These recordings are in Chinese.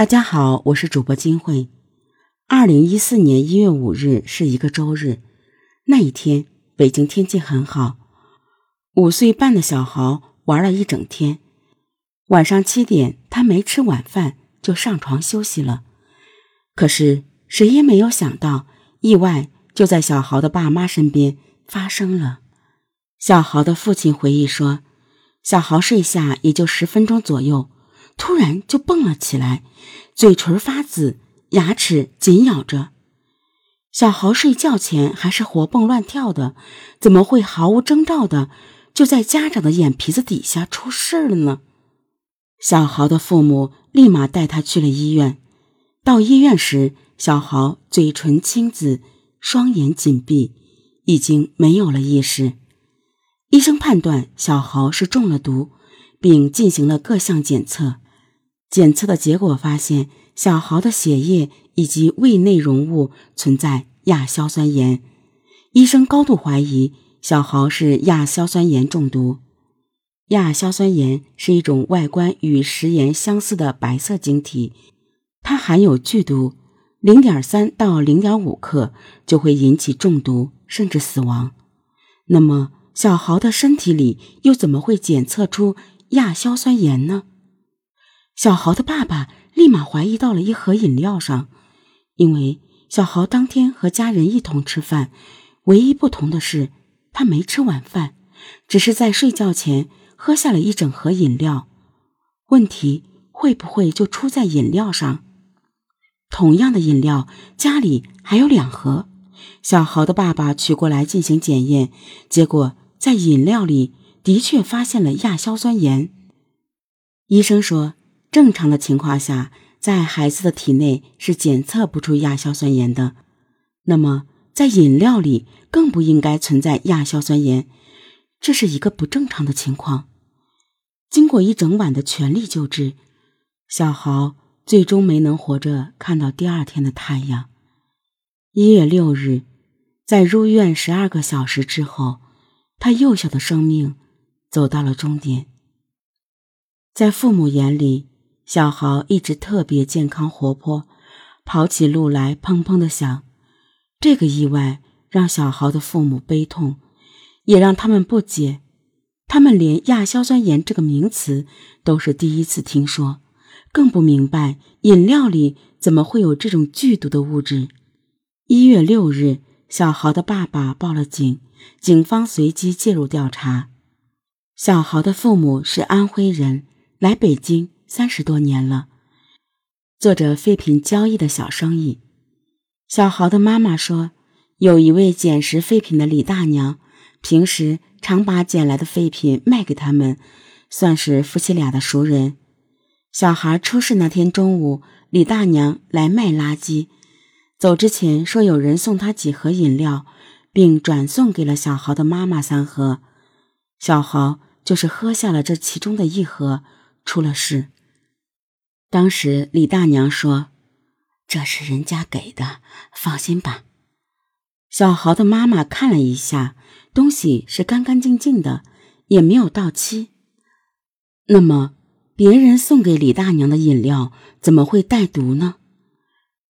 大家好，我是主播金慧。二零一四年一月五日是一个周日，那一天北京天气很好。五岁半的小豪玩了一整天，晚上七点他没吃晚饭就上床休息了。可是谁也没有想到，意外就在小豪的爸妈身边发生了。小豪的父亲回忆说，小豪睡下也就十分钟左右。突然就蹦了起来，嘴唇发紫，牙齿紧咬着。小豪睡觉前还是活蹦乱跳的，怎么会毫无征兆的就在家长的眼皮子底下出事了呢？小豪的父母立马带他去了医院。到医院时，小豪嘴唇青紫，双眼紧闭，已经没有了意识。医生判断小豪是中了毒，并进行了各项检测。检测的结果发现，小豪的血液以及胃内容物存在亚硝酸盐。医生高度怀疑小豪是亚硝酸盐中毒。亚硝酸盐是一种外观与食盐相似的白色晶体，它含有剧毒，零点三到零点五克就会引起中毒甚至死亡。那么，小豪的身体里又怎么会检测出亚硝酸盐呢？小豪的爸爸立马怀疑到了一盒饮料上，因为小豪当天和家人一同吃饭，唯一不同的是他没吃晚饭，只是在睡觉前喝下了一整盒饮料。问题会不会就出在饮料上？同样的饮料家里还有两盒，小豪的爸爸取过来进行检验，结果在饮料里的确发现了亚硝酸盐。医生说。正常的情况下，在孩子的体内是检测不出亚硝酸盐的。那么，在饮料里更不应该存在亚硝酸盐，这是一个不正常的情况。经过一整晚的全力救治，小豪最终没能活着看到第二天的太阳。一月六日，在入院十二个小时之后，他幼小的生命走到了终点。在父母眼里，小豪一直特别健康活泼，跑起路来砰砰的响。这个意外让小豪的父母悲痛，也让他们不解。他们连亚硝酸盐这个名词都是第一次听说，更不明白饮料里怎么会有这种剧毒的物质。一月六日，小豪的爸爸报了警，警方随即介入调查。小豪的父母是安徽人，来北京。三十多年了，做着废品交易的小生意。小豪的妈妈说，有一位捡拾废品的李大娘，平时常把捡来的废品卖给他们，算是夫妻俩的熟人。小孩出事那天中午，李大娘来卖垃圾，走之前说有人送她几盒饮料，并转送给了小豪的妈妈三盒。小豪就是喝下了这其中的一盒，出了事。当时李大娘说：“这是人家给的，放心吧。”小豪的妈妈看了一下，东西是干干净净的，也没有到期。那么，别人送给李大娘的饮料怎么会带毒呢？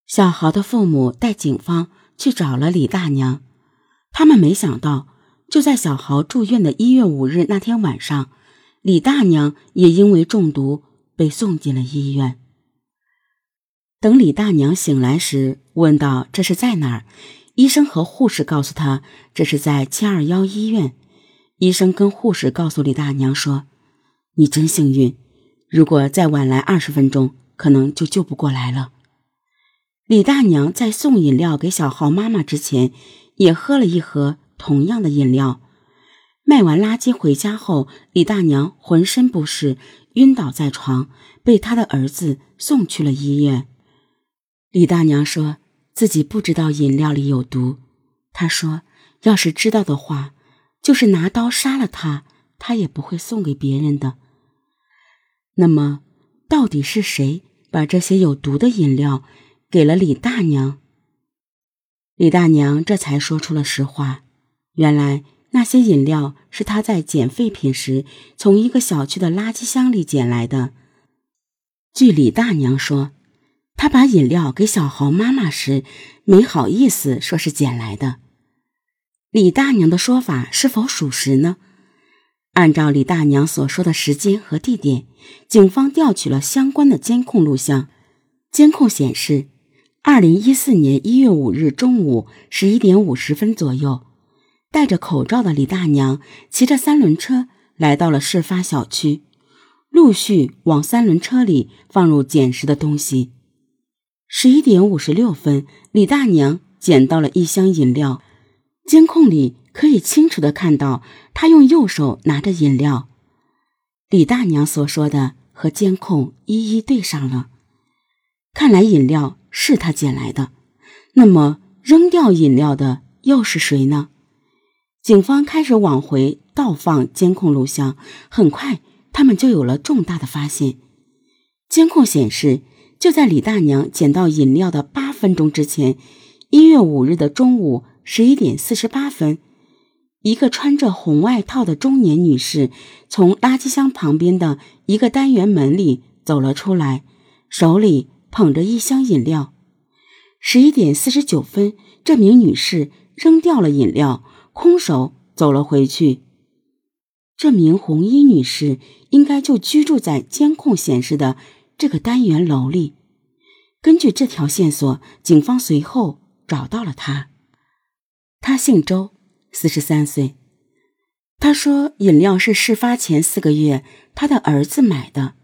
小豪的父母带警方去找了李大娘，他们没想到，就在小豪住院的一月五日那天晚上，李大娘也因为中毒。被送进了医院。等李大娘醒来时，问道：“这是在哪儿？”医生和护士告诉她：“这是在七二幺医院。”医生跟护士告诉李大娘说：“你真幸运，如果再晚来二十分钟，可能就救不过来了。”李大娘在送饮料给小豪妈妈之前，也喝了一盒同样的饮料。卖完垃圾回家后，李大娘浑身不适。晕倒在床，被她的儿子送去了医院。李大娘说自己不知道饮料里有毒。她说，要是知道的话，就是拿刀杀了他，她也不会送给别人的。那么，到底是谁把这些有毒的饮料给了李大娘？李大娘这才说出了实话：原来。那些饮料是他在捡废品时从一个小区的垃圾箱里捡来的。据李大娘说，他把饮料给小豪妈妈时，没好意思说是捡来的。李大娘的说法是否属实呢？按照李大娘所说的时间和地点，警方调取了相关的监控录像。监控显示，二零一四年一月五日中午十一点五十分左右，戴着口罩的李大娘骑着三轮车来到了事发小区，陆续往三轮车里放入捡拾的东西。十一点五十六分，李大娘捡到了一箱饮料，监控里可以清楚的看到她用右手拿着饮料。李大娘所说的和监控一一对上了。看来饮料是他捡来的，那么扔掉饮料的又是谁呢？警方开始往回倒放监控录像，很快他们就有了重大的发现。监控显示，就在李大娘捡到饮料的八分钟之前，一月五日的中午十一点四十八分，一个穿着红外套的中年女士从垃圾箱旁边的一个单元门里走了出来，手里。捧着一箱饮料，十一点四十九分，这名女士扔掉了饮料，空手走了回去。这名红衣女士应该就居住在监控显示的这个单元楼里。根据这条线索，警方随后找到了她。她姓周，四十三岁。她说，饮料是事发前四个月她的儿子买的。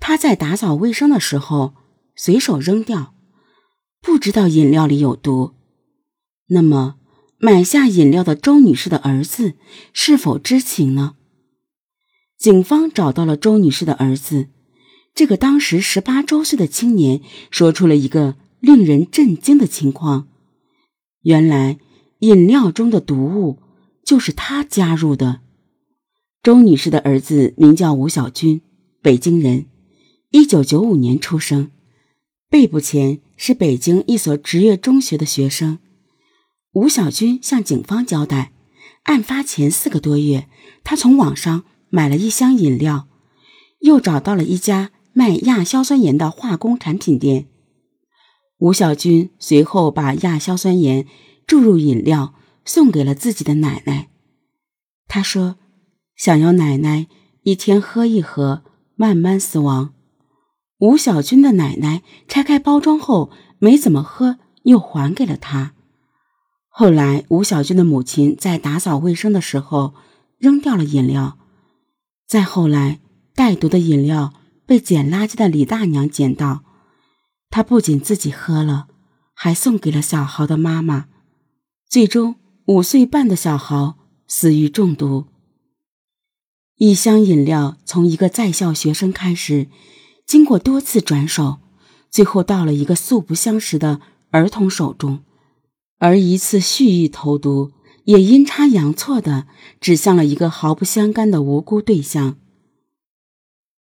她在打扫卫生的时候。随手扔掉，不知道饮料里有毒。那么，买下饮料的周女士的儿子是否知情呢？警方找到了周女士的儿子，这个当时十八周岁的青年说出了一个令人震惊的情况：原来，饮料中的毒物就是他加入的。周女士的儿子名叫吴小军，北京人，一九九五年出生。被捕前是北京一所职业中学的学生，吴小军向警方交代，案发前四个多月，他从网上买了一箱饮料，又找到了一家卖亚硝酸盐的化工产品店。吴小军随后把亚硝酸盐注入饮料，送给了自己的奶奶。他说：“想要奶奶一天喝一盒，慢慢死亡。”吴小军的奶奶拆开包装后没怎么喝，又还给了他。后来，吴小军的母亲在打扫卫生的时候扔掉了饮料。再后来，带毒的饮料被捡垃圾的李大娘捡到，她不仅自己喝了，还送给了小豪的妈妈。最终，五岁半的小豪死于中毒。一箱饮料从一个在校学生开始。经过多次转手，最后到了一个素不相识的儿童手中，而一次蓄意投毒也阴差阳错的指向了一个毫不相干的无辜对象。